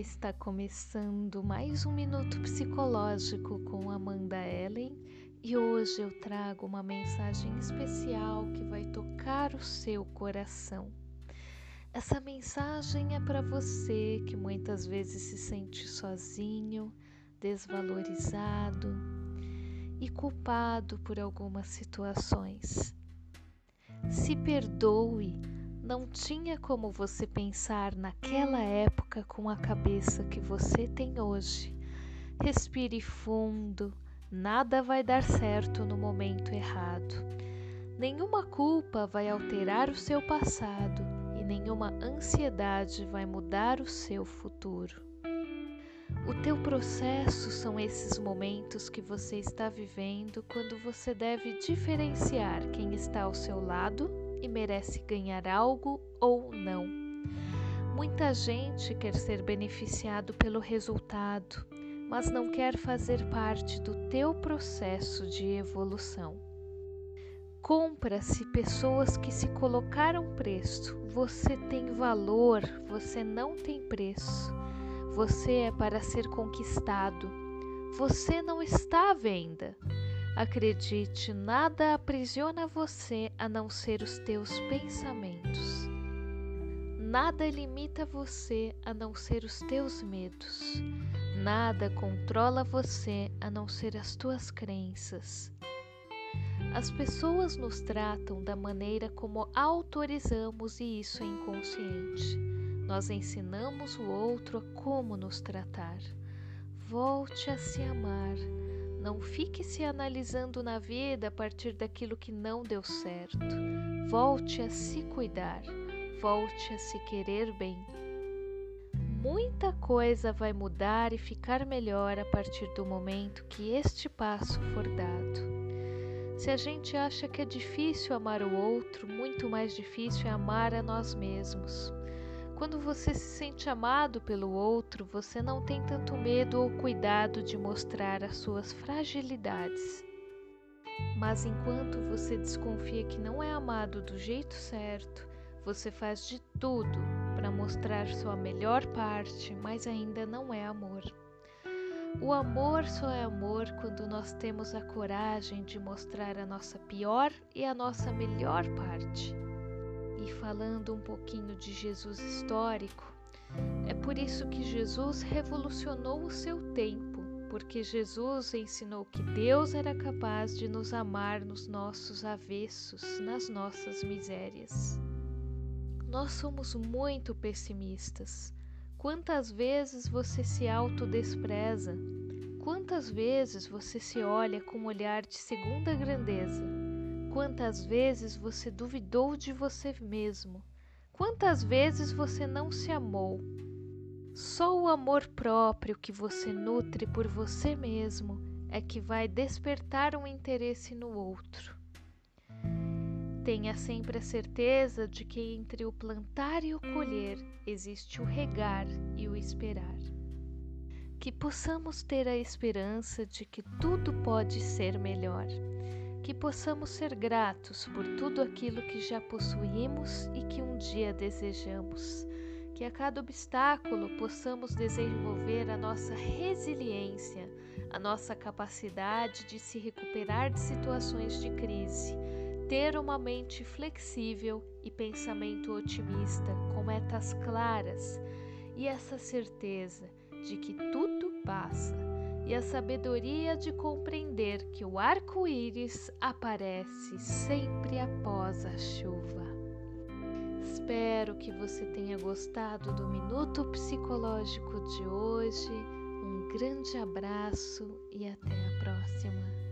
Está começando mais um minuto psicológico com Amanda Ellen e hoje eu trago uma mensagem especial que vai tocar o seu coração. Essa mensagem é para você que muitas vezes se sente sozinho, desvalorizado e culpado por algumas situações. Se perdoe não tinha como você pensar naquela época com a cabeça que você tem hoje. Respire fundo, nada vai dar certo no momento errado. Nenhuma culpa vai alterar o seu passado e nenhuma ansiedade vai mudar o seu futuro. O teu processo são esses momentos que você está vivendo quando você deve diferenciar quem está ao seu lado e merece ganhar algo ou não. Muita gente quer ser beneficiado pelo resultado, mas não quer fazer parte do teu processo de evolução. Compra-se pessoas que se colocaram preço. Você tem valor, você não tem preço. Você é para ser conquistado. Você não está à venda. Acredite, nada aprisiona você a não ser os teus pensamentos. Nada limita você a não ser os teus medos. Nada controla você a não ser as tuas crenças. As pessoas nos tratam da maneira como autorizamos e isso é inconsciente. Nós ensinamos o outro a como nos tratar. Volte a se amar não fique se analisando na vida a partir daquilo que não deu certo. Volte a se cuidar, volte a se querer bem. Muita coisa vai mudar e ficar melhor a partir do momento que este passo for dado. Se a gente acha que é difícil amar o outro, muito mais difícil é amar a nós mesmos. Quando você se sente amado pelo outro, você não tem tanto medo ou cuidado de mostrar as suas fragilidades. Mas enquanto você desconfia que não é amado do jeito certo, você faz de tudo para mostrar sua melhor parte, mas ainda não é amor. O amor só é amor quando nós temos a coragem de mostrar a nossa pior e a nossa melhor parte e falando um pouquinho de Jesus histórico, é por isso que Jesus revolucionou o seu tempo, porque Jesus ensinou que Deus era capaz de nos amar nos nossos avessos, nas nossas misérias. Nós somos muito pessimistas. Quantas vezes você se autodespreza? Quantas vezes você se olha com um olhar de segunda grandeza? Quantas vezes você duvidou de você mesmo? Quantas vezes você não se amou? Só o amor próprio que você nutre por você mesmo é que vai despertar um interesse no outro. Tenha sempre a certeza de que entre o plantar e o colher existe o regar e o esperar. Que possamos ter a esperança de que tudo pode ser melhor que possamos ser gratos por tudo aquilo que já possuímos e que um dia desejamos. Que a cada obstáculo possamos desenvolver a nossa resiliência, a nossa capacidade de se recuperar de situações de crise, ter uma mente flexível e pensamento otimista, com metas claras e essa certeza de que tudo passa e a sabedoria de compreender que o arco-íris aparece sempre após a chuva. Espero que você tenha gostado do Minuto Psicológico de hoje. Um grande abraço e até a próxima.